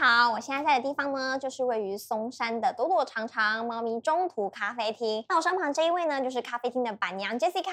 好，我现在在的地方呢，就是位于松山的躲躲藏藏猫咪中途咖啡厅。那我身旁这一位呢，就是咖啡厅的板娘 Jessica。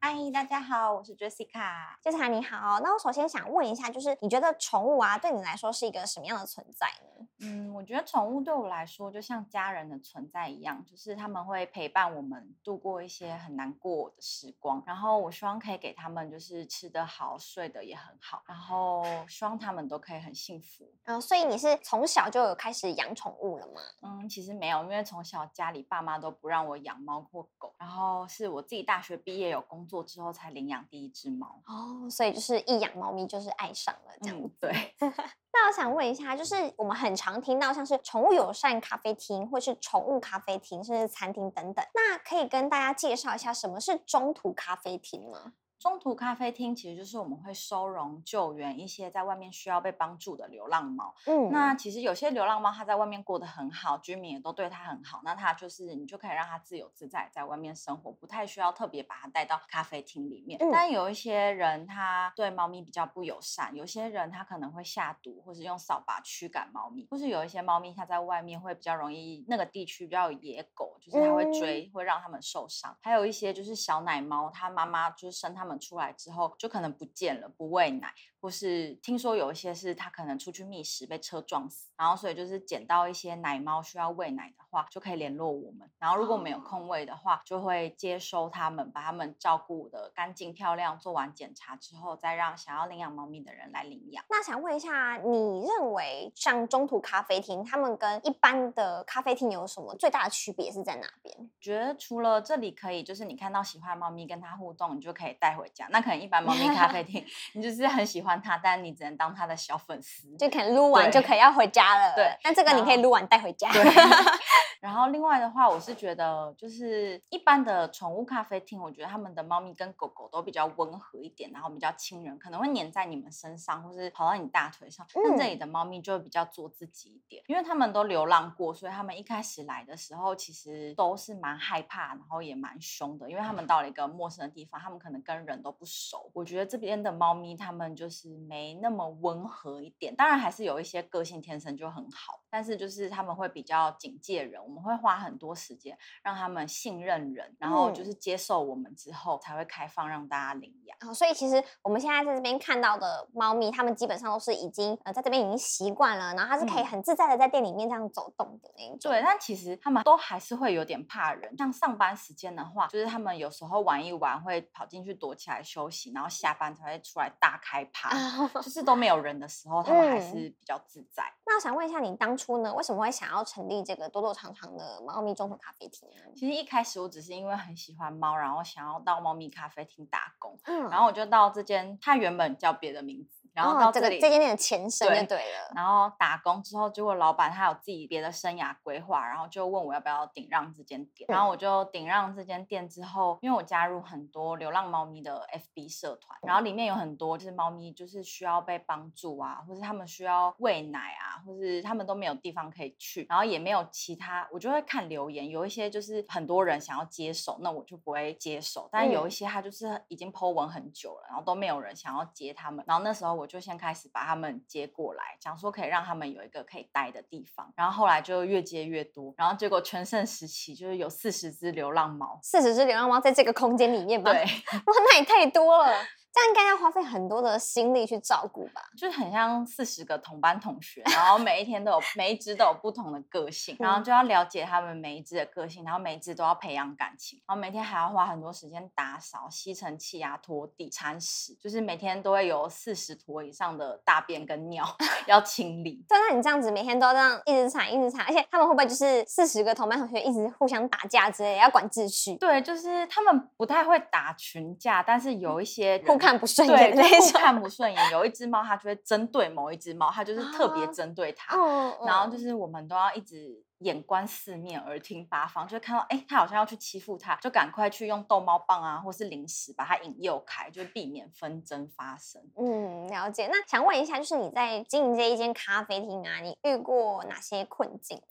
嗨，大家好，我是 Jessica。Jessica 你好，那我首先想问一下，就是你觉得宠物啊，对你来说是一个什么样的存在呢？嗯，我觉得宠物对我来说就像家人的存在一样，就是他们会陪伴我们度过一些很难过的时光。然后我希望可以给他们就是吃得好、睡得也很好，然后希望他们都可以很幸福。嗯、所以你是从小就有开始养宠物了吗？嗯，其实没有，因为从小家里爸妈都不让我养猫或狗，然后是我自己大学毕业有工作之后才领养第一只猫。哦，所以就是一养猫咪就是爱上了这样子。嗯，对。那我想问一下，就是我们很常听到像是宠物友善咖啡厅，或是宠物咖啡厅，甚至餐厅等等。那可以跟大家介绍一下什么是中途咖啡厅吗？中途咖啡厅其实就是我们会收容救援一些在外面需要被帮助的流浪猫。嗯那其实有些流浪猫它在外面过得很好，居民也都对它很好，那它就是你就可以让它自由自在在外面生活，不太需要特别把它带到咖啡厅里面。嗯但有一些人他对猫咪比较不友善，有些人他可能会下毒，或是用扫把驱赶猫咪，或是有一些猫咪它在外面会比较容易那个地区比较有野狗，就是它会追，会让它们受伤。还有一些就是小奶猫，它妈妈就是生它们出来之后就可能不见了，不喂奶。或是听说有一些是它可能出去觅食被车撞死，然后所以就是捡到一些奶猫需要喂奶的话，就可以联络我们。然后如果没有哦空位的话，就会接收它们，把它们照顾的干净漂亮，做完检查之后，再让想要领养猫咪的人来领养。那想问一下，你认为像中途咖啡厅，他们跟一般的咖啡厅有什么最大的区别是在哪边？觉得除了这里可以，就是你看到喜欢的猫咪跟它互动，你就可以带回家。那可能一般猫咪咖啡厅，你就是很喜欢它，但你只能当它的小粉丝。就可能撸完就可以要回家了。对，那这个你可以撸完带回家。对，然后另外的话，我是觉得就是一般的宠物咖啡厅，我觉得他们的猫咪跟狗狗都比较温和一点，然后比较亲人，可能会黏在你们身上，或是跑到你大腿上。但这里的猫咪就会比较做自己一点，因为他们都流浪过，所以他们一开始来的时候其实都是蛮害怕，然后也蛮凶的，因为他们到了一个陌生的地方，他们可能跟人都不熟。我觉得这边的猫咪它们就是没那么温和一点，当然还是有一些个性天生就很好，但是就是他们会比较警戒人，我们会花很多时间让他们信任人，然后就嗯是接受我们之后才会开放让大家领养。哦，所以其实我们现在在这边看到的猫咪，它们基本上都是已经呃在这边已经习惯了，然后它是可以嗯很自在的在店里面这样走动的那一种。对，但其实他们都还是会有点怕人。像上班时间的话，就是他们有时候玩一玩会跑进去躲起来休息，然后下班才会出来大开趴。啊，就是都没有人的时候，他们还嗯是比较自在。那我想问一下，你当初呢为什么会想要成立这个多多长长的猫咪中途咖啡厅呢？其实一开始我只是因为很喜欢猫，然后想要到猫咪咖啡厅打工，嗯然后我就到这间，它原本叫别的名字，然后哦这到这里，个这间店的前身就对对了。然后打工之后，结果老板他有自己别的生涯规划，然后就问我要不要顶让这间店，然后我就顶让这间店之后，因为我加入很多流浪猫咪的 FB 社团，然后里面有很多就是猫咪就是需要被帮助啊，或是他们需要喂奶啊，或是他们都没有地方可以去，然后也没有其他，我就会看留言，有一些就是很多人想要接手，那我就不会接手，但有一嗯。些他就是已经 Po 文很久了，然后都没有人想要接他们，然后那时候我就先开始把他们接过来，想说可以让他们有一个可以待的地方，然后后来就越接越多，然后结果全盛时期就是有四十只流浪猫，四十只流浪猫在这个空间里面吗？对，哇，那也太多了，这样应该要花费很多的心力去照顾吧？就是很像四十个同班同学，然后每一天都有每一只都有不同的个性，然后嗯就要了解他们每一只的个性，然后每一只都要培养感情，然后每天还要花很多时间打扫、吸尘器啊、拖地、铲屎，就是每天都会有四十坨以上的大便跟尿 要清理。对，那你这样子每天都这样一直铲一直铲，而且他们会不会就是四十个同班同学一直互相打架之类，要管秩序，对，就是他们不太会打群架，但是有一些看不顺，眼的那种？看不顺眼。有一只猫，它就会针对某一只猫，它就是特别啊针对它。嗯然后就是是我们都要一直眼观四面，耳听八方，就会看到哎，他好像要去欺负他，就赶快去用逗猫棒啊，或是零食把他引诱开，就避免纷争发生。嗯，了解。那想问一下，就是你在经营这一间咖啡厅啊，你遇过哪些困境呢？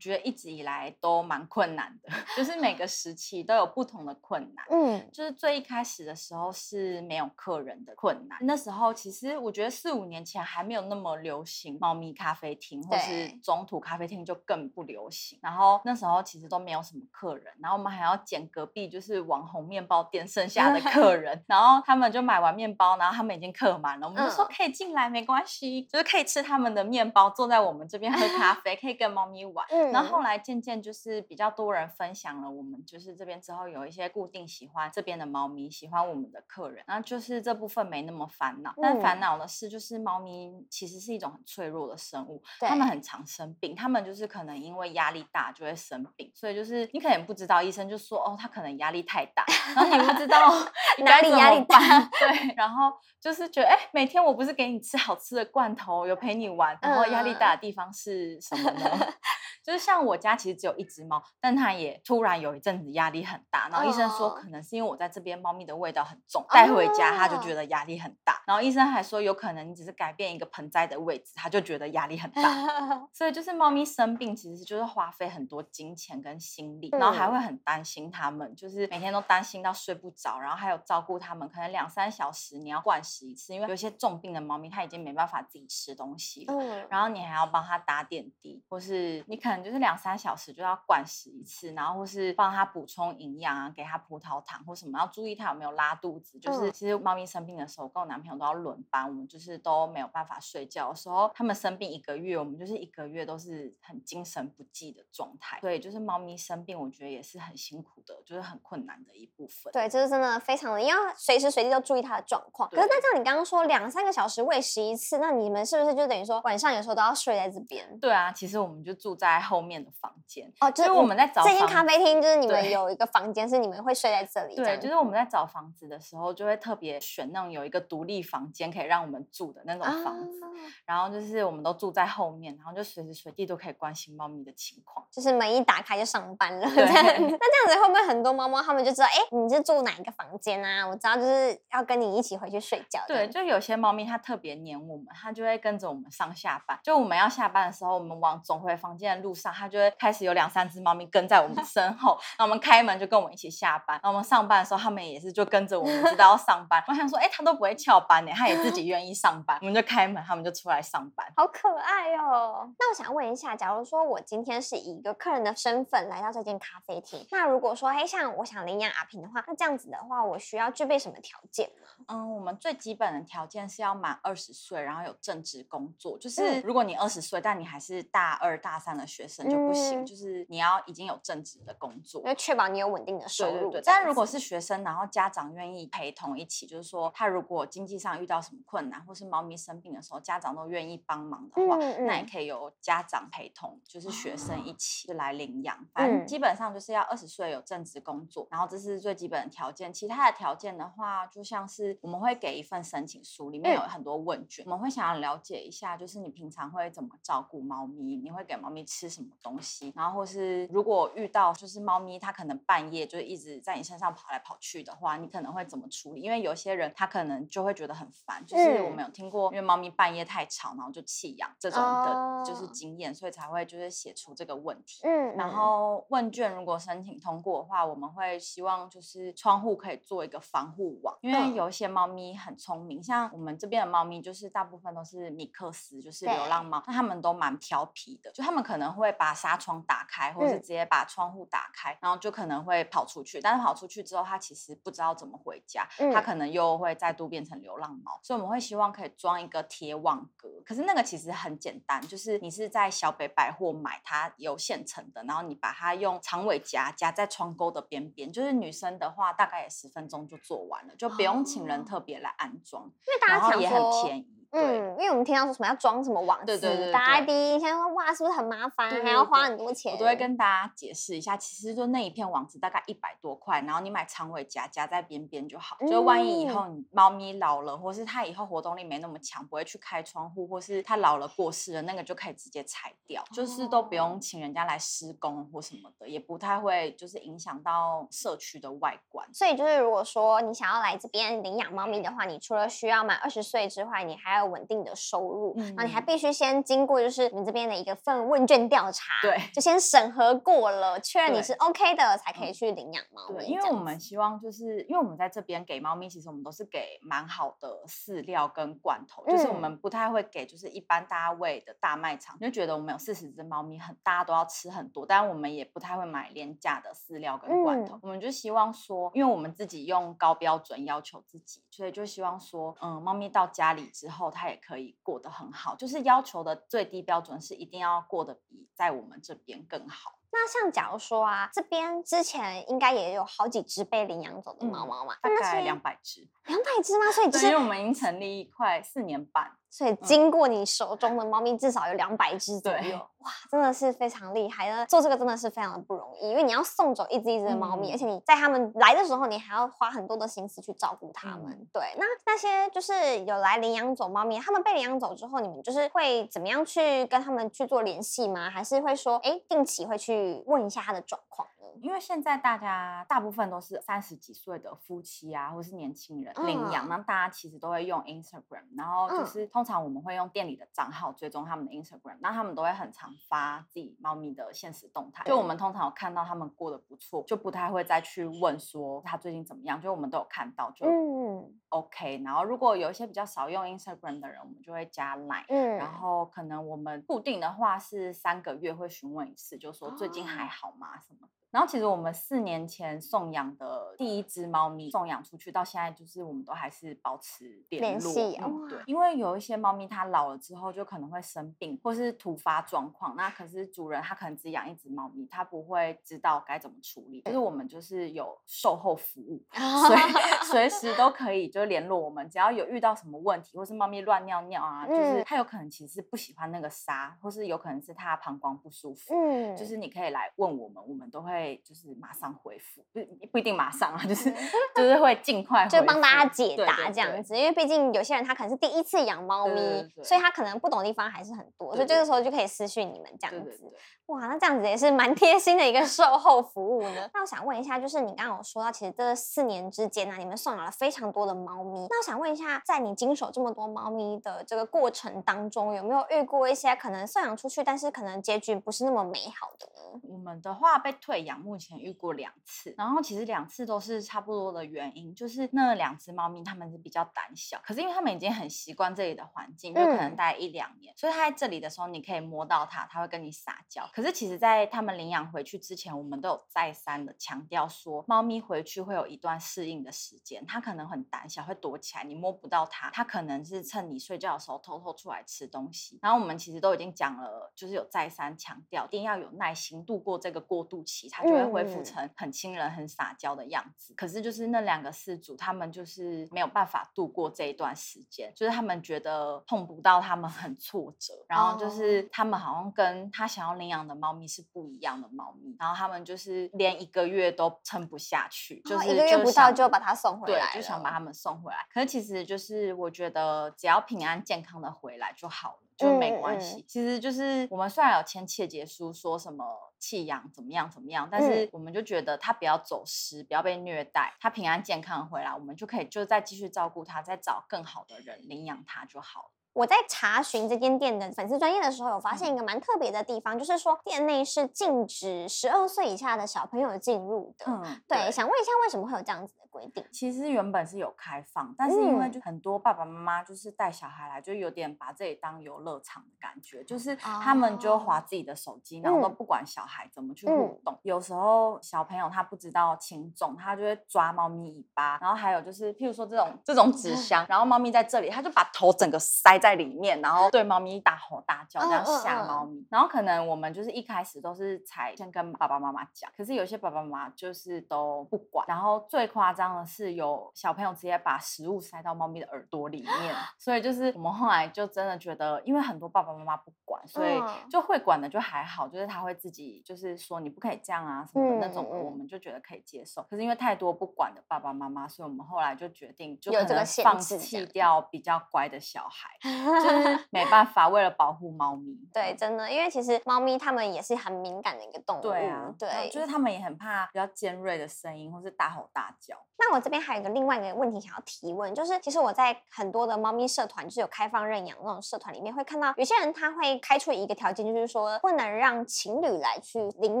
觉得一直以来都蛮困难的，就是每个时期都有不同的困难。嗯，就是最一开始的时候是没有客人的困难，那时候其实我觉得四五年前还没有那么流行猫咪咖啡厅或是中途咖啡厅就更不流行。然后那时候其实都没有什么客人，然后我们还要捡隔壁就是网红面包店剩下的客 人，然后他们就买完面包，然后他们已经客满了，我们就说嗯可以进来没关系，就是可以吃他们的面包，坐在我们这边喝咖啡，可以跟猫咪玩。嗯然后后来渐渐就是比较多人分享了我们就是这边之后有一些固定喜欢这边的猫咪，喜欢我们的客人，然后就是这部分没那么烦恼。但嗯烦恼的是，就是猫咪其实是一种很脆弱的生物，对它们很常生病，它们就是可能因为压力大就会生病，所以就是你可能不知道，医生就说哦，他可能压力太大，然后你不知道 你哪里压力大，对，然后就是觉得哎，每天我不是给你吃好吃的罐头，有陪你玩，然后压力大的地方是什么呢？就是像我家其实只有一只猫，但它也突然有一阵子压力很大，然后医生说哦可能是因为我在这边猫咪的味道很重，带回家它就哦觉得压力很大，然后医生还说有可能你只是改变一个盆栽的位置，它就觉得压力很大。所以就是猫咪生病，其实就是花费很多金钱跟心力，然后还会很担心它们，就是每天都担心到睡不着，然后还有照顾它们，可能两三小时你要灌食一次，因为有些重病的猫咪它已经没办法自己吃东西了。嗯，然后你还要帮它打点滴，或是你可能就是两三小时就要灌食一次，然后或是帮它补充营养啊，给它葡萄糖或什么，要注意它有没有拉肚子。就是嗯其实猫咪生病的时候，跟我男朋友都要轮班，我们就是都没有办法睡觉的时候，他们生病一个月，我们就是一个月都是很精神不济的状态。对就是猫咪生病，我觉得也是很辛苦的，就是很困难的一部分。对，这是真的非常的，因为要随时随地都注意它的状况。可是那这样，你刚刚说两三个小时喂食一次，那你们是不是就等于说晚上有时候都要睡在这边？对啊，其实我们就住在后面的房间，哦，就就是我们在找这间咖啡厅，就是你们有一个房间是你们会睡在这里，这对，就是我们在找房子的时候，就会特别选那种有一个独立房间可以让我们住的那种房子。啊然后就是我们都住在后面，然后就随时随地都可以关心猫咪的情况。就是门一打开就上班了。那这样子会不会很多猫猫他们就知道，哎，你是住哪一个房间啊？我知道就是要跟你一起回去睡觉。对，就有些猫咪它特别黏我们，它就会跟着我们上下班。就我们要下班的时候，我们往总回房间的路上，他就会开始有两三只猫咪跟在我们身后。那我们开门就跟我们一起下班。那我们上班的时候，他们也是就跟着我们，知道要上班。我想说，哎，他都不会翘班呢，他也自己愿意上班。我们就开门，他们就出来上班。好可爱哦！那我想问一下，假如说我今天是以一个客人的身份来到这间咖啡厅，那如果说，哎，像我想领养阿平的话，那这样子的话，我需要具备什么条件呢？嗯，我们最基本的条件是要满二十岁，然后有正职工作。就是嗯如果你二十岁，但你还是大二、大三的学生就不行，嗯就是你要已经有正职的工作要。确保你有稳定的收入。对对对，但如果是学生，然后家长愿意陪同一起，就是说他如果经济上遇到什么困难，或是猫咪生病的时候，家长都愿意帮忙的话，那也可以由家长陪同，就是学生一起来领养。反正嗯基本上就是要二十岁有正职工作，然后这是最基本的条件。其他的条件的话，就像是我们会给一份申请书，里面有嗯很多问卷，我们会想要了解一下，就是你平常会怎么照顾猫咪，你会给猫咪吃什么东西，然后或是如果遇到就是猫咪它可能半夜就一直在你身上跑来跑去的话，你可能会怎么处理？因为有些人他可能就会觉得很烦，就是我嗯。们有听过，因为猫咪半夜太吵，然后就弃养这种的，就是哦。经验，所以才会就是写出这个问题。嗯，然嗯。后问卷如果申请通过的话，我们会希望就是窗户可以做一个防护网，因为嗯。有一些猫咪很聪明，像我们这边的猫咪就是大部分都是米克斯，就是流浪猫，那它们都蛮调皮的，就它们可能会把纱窗打开，或是嗯。直接把窗户打开，然后就可能会跑出去，但是跑出去之后，它其实不知道怎么回家，它嗯。可能又会再度变成流浪猫，所以我们会希望可以装一个铁网格，可是那个其实很简单，就是你是在小北百货买，它有现成的，然后你把它用长尾夹夹在窗钩的边边，就是女生的话大概也十分钟就做完了，就不用请人哦。特别来安装，因为大家想然后也很便宜。对，嗯，因为我们听到说什么要装什么网丝，对对对大家对第一印象说哇，是不是很麻烦，还要花很多钱？我都会跟大家解释一下，其实就那一片网子大概一百多块，然后你买长尾夹夹在边边就好。就万一以嗯后你猫咪老了，或是它以后活动力没那么强，不会去开窗户，或是它老了过世了，那个就可以直接拆掉，就是都不哦用请人家来施工或什么的，也不太会就是影响到社区的外观。所以就是，如果说你想要来这边领养猫咪的话，你除了需要满二十岁之外，你还要稳定的收入，嗯。然后你还必须先经过就是你们这边的一个份问卷调查，对。就先审核过了，确认你是 OK 的，才可以嗯去领养猫咪。对，因为我们希望就是因为我们在这边给猫咪，其实我们都是给蛮好的饲料跟罐头，就是我嗯们不太会给就是一般大家喂的大卖场，就觉得我们有四十只猫咪很大家都要吃很多，但我们也不太会买廉价的饲料跟罐头，嗯。我们就希望说，因为我们自己用高标准要求自己，所以就希望说，嗯，猫咪到家里之后，它也可以过得很好，就是要求的最低标准是一定要过得比在我们这边更好。那像假如说啊，这边之前应该也有好几只被领养走的猫嗯猫嘛，大概些两百只，两百只吗？所以就对，因为我们已经成立快四年半，所以经过你手中的猫咪至少有两百只左右，哇，真的是非常厉害的。做这个真的是非常的不容易，因为你要送走一只一只的猫咪，嗯而且你在它们来的时候，你还要花很多的心思去照顾它们。嗯对，那那些就是有来领养走猫咪，它们被领养走之后，你们就是会怎么样去跟他们去做联系吗？还是会说，哎，定期会去问一下它的状况呢？因为现在大家大部分都是三十几岁的夫妻啊，或是年轻人领养，嗯。那大家其实都会用 Instagram，然后就嗯。是通常我们会用店里的账号追踪他们的 Instagram，那他们都会很常发自己猫咪的现实动态，就我们通常有看到他们过得不错，就不太会再去问说他最近怎么样，就我们都有看到就嗯。OK，然后如果有一些比较少用 Instagram 的人，我们就会加 Line。嗯，然后可能我们固定的话是三个月会询问一次，就说最近还哦。好吗什么的。然后其实我们四年前送养的第一只猫咪送养出去到现在，就是我们都还是保持联。系对，因为有一些猫咪它老了之后就可能会生病或是突发状况，那可是主人他可能只养一只猫咪，他不会知道该怎么处理。就是我们就是有售后服务，所以 随时都可以就联络我们，只要有遇到什么问题，或是猫咪乱尿尿啊，就是嗯它有可能其实是不喜欢那个沙，或是有可能是它膀胱不舒服，嗯，就是你可以来问我们，我们都会就是马上回复，不不一定马上啊，就是 就是会尽快回就帮大家解答这样子，因为毕竟有些人他可能是第一次养猫咪，所以他可能不懂的地方还是很多，所以这个时候就可以私讯你们这样子。哇，那这样子也是蛮贴心的一个售后服务呢。那我想问一下，就是你刚刚有说到，其实这四年之间呢、你们送养了非常多的猫咪。那我想问一下，在你经手这么多猫咪的这个过程当中，有没有遇过一些可能送养出去，但是可能结局不是那么美好的呢？我们的话被退养，目前遇过两次，然后其实两次都是差不多的原因，就是那两只猫咪它们是比较胆小，可是因为它们已经很习惯这里的环境，就可能嗯待一两年，所以它在这里的时候，你可以摸到它，它会跟你撒娇。可是其实，在他们领养回去之前，我们都有再三的强调说，猫咪回去会有一段适应的时间，它可能很胆小，会躲起来，你摸不到它，它可能是趁你睡觉的时候偷偷出来吃东西。然后我们其实都已经讲了，就是有再三强调，一定要有耐心度过这个过渡期，它就会恢复嗯成很亲人、很撒娇的样子。可是就是那两个事主，他们就是没有办法度过这一段时间，就是他们觉得碰不到他们很挫折，然后就是哦他们好像跟他想要领养的猫咪是不一样的猫咪，然后他们就是连一个月都撑不下去，就是哦一个月不到就把它送回对来，就想把它们送回来。可是其实就是我觉得只要平安健康的回来就好了。就没嗯嗯关系，其实就是我们虽然有签切结书，说什么弃养怎么样怎么样，但是嗯我们就觉得它不要走失，不要被虐待，它平安健康地回来，我们就可以就再继续照顾它，再找更好的人领养它就好了。我在查询这间店的粉丝专业的时候，有发现一个蛮特别的地方，就是说店内是禁止十二岁以下的小朋友进入的。嗯，对，想问一下，为什么会有这样子的规定？其实原本是有开放，但是因为嗯就很多爸爸妈妈就是带小孩来，就有点把这里当游乐场的感觉，就是他们就划哦自己的手机，然后都嗯不管小孩怎么去嗯互动。有时候小朋友他不知道轻重，他就会抓猫咪尾巴，然后还有就是譬如说这种这种纸箱，然后猫咪在这里，他就把头整个塞在里面，然后对猫咪大吼大叫，这样吓嗯猫咪。然后可能我们就是一开始都是才先跟爸爸妈妈讲，可是有些爸爸妈妈就是都不管。然后最夸张的是有小朋友直接把食物塞到猫咪的耳朵里面，所以就是我们后来就真的觉得，因为很多爸爸妈妈不管，所以嗯就会管的就还好，就是他会自己就是说你不可以这样啊什么的那种我们就觉得可以接受。可是因为太多不管的爸爸妈妈，所以我们后来就决定就可能放弃掉比较乖的小孩。就是没办法，为了保护猫咪。对，真的，因为其实猫咪它们也是很敏感的一个动物。对啊，对，就是它们也很怕比较尖锐的声音，或是大吼大叫。那我这边还有一个另外一个问题想要提问，就是其实我在很多的猫咪社团，就是有开放认养那种社团里面，会看到有些人他会开出一个条件，就是说不能让情侣来去领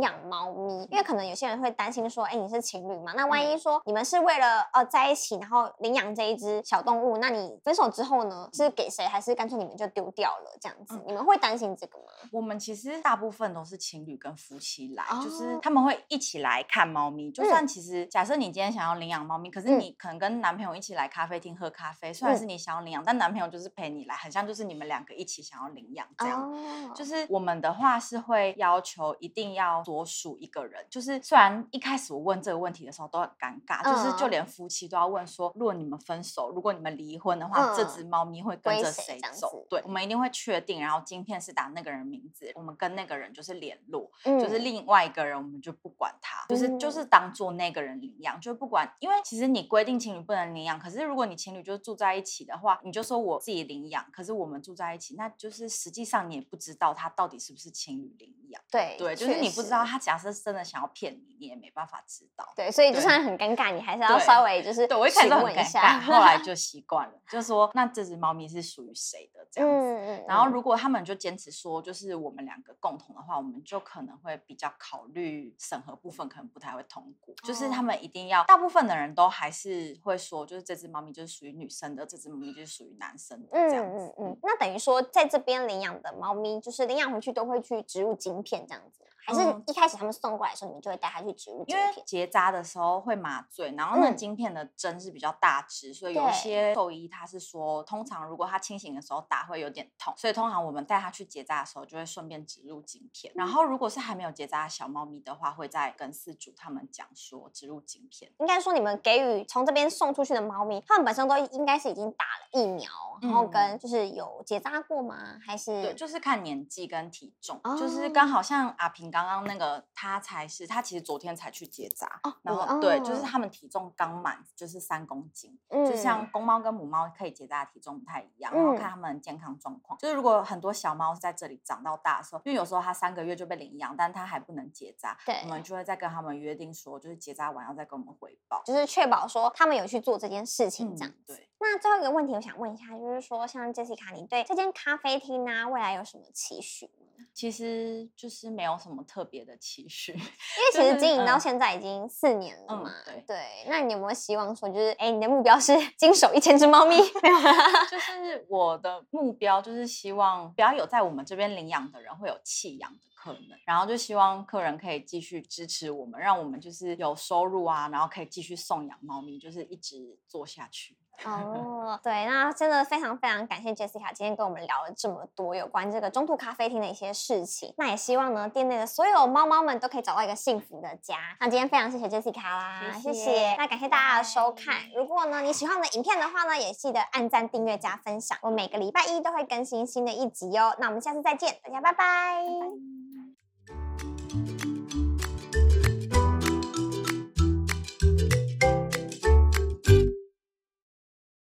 养猫咪，因为可能有些人会担心说，哎，你是情侣嘛，那万一说你们是为了呃在一起，然后领养这一只小动物，那你分手之后呢，是给谁，还是干脆你们就丢掉了这样子？你们会担心这个吗？我们其实大部分都是情侣跟夫妻来，就是他们会一起来看猫咪。就算其实假设你今天想要领养猫咪，可是你可能跟男朋友一起来咖啡厅喝咖啡，虽然是你想要领养，但男朋友就是陪你来，很像就是你们两个一起想要领养这样。就是我们的话是会要求一定要所属一个人，就是虽然一开始我问这个问题的时候都很尴尬，就是就连夫妻都要问说，如果你们分手，如果你们离婚的话，这只猫咪会跟着谁走？对，我们一定会确定，然后晶片是打那个人名字，我们跟那个人就是联络，就是另外一个人我们就不管他，就是就是当做那个人领养，就不管，因为其实你规定情侣不能领养，可是如果你情侣就住在一起的话，你就说我自己领养，可是我们住在一起，那就是实际上你也不知道他到底是不是情侣领养。对对，就是你不知道他假设真的想要骗你，你也没办法知道。对，所以就算很尴尬，你还是要稍微就是对我一开始很尴尬，后来 就习惯了，就说那这只猫咪是属于谁的这样子。然后如果他们就坚持说就是我们两个共同的话，我们就可能会比较考虑审核部分可能不太会通过，就是他们一定要大部分的人都还是会说，就是这只猫咪就是属于女生的，这只猫咪就是属于男生的这样子。嗯嗯嗯。那等于说在这边领养的猫咪，就是领养回去都会去植入晶片这样子。还是一开始他们送过来的时候，你们就会带它去植入晶片。结扎的时候会麻醉，然后那晶片的针是比较大支，所以有些兽医他是说，通常如果他清醒的时候打会有点痛，所以通常我们带他去结扎的时候就会顺便植入晶片。然后如果是还没有结扎的小猫咪的话，会再跟饲主他们讲说植入晶片。应该说你们给予从这边送出去的猫咪，它们本身都应该是已经打了疫苗，然后跟就是有结扎过吗？还是对，就是看年纪跟体重，就是刚好像阿平刚刚那个。他才是，他其实昨天才去结扎，然后对，就是他们体重刚满，就是三公斤，就像公猫跟母猫可以结扎的体重不太一样，然后看他们健康状况。就是如果很多小猫在这里长到大的时候，因为有时候它三个月就被领养，但它还不能结扎，对，我们就会再跟他们约定说，就是结扎完要再跟我们汇报，就是确保说他们有去做这件事情这样。对。那最后一个问题，我想问一下，就是说像 Jessica，你对这间咖啡厅呢，未来有什么期许？其实就是没有什么特别的期许，因为其实经营到现在已经四年了嘛。对对，那你有没有希望说，就是哎，你的目标是 经手一千只猫咪？就是我的目标就是希望不要有在我们这边领养的人会有弃养的可能，然后就希望客人可以继续支持我们，让我们就是有收入啊，然后可以继续送养猫咪，就是一直做下去。哦，对，那真的非常非常感谢 Jessica 今天跟我们聊了这么多有关这个中途咖啡厅的一些事情。那也希望呢，店内的所有猫猫们都可以找到一个幸福的家。那今天非常谢谢 Jessica 啦，谢谢。那感谢大家的收看。如果呢你喜欢我的影片的话呢，也记得按赞、订阅、加分享。我每个礼拜一都会更新新的一集哦。那我们下次再见，大家拜拜。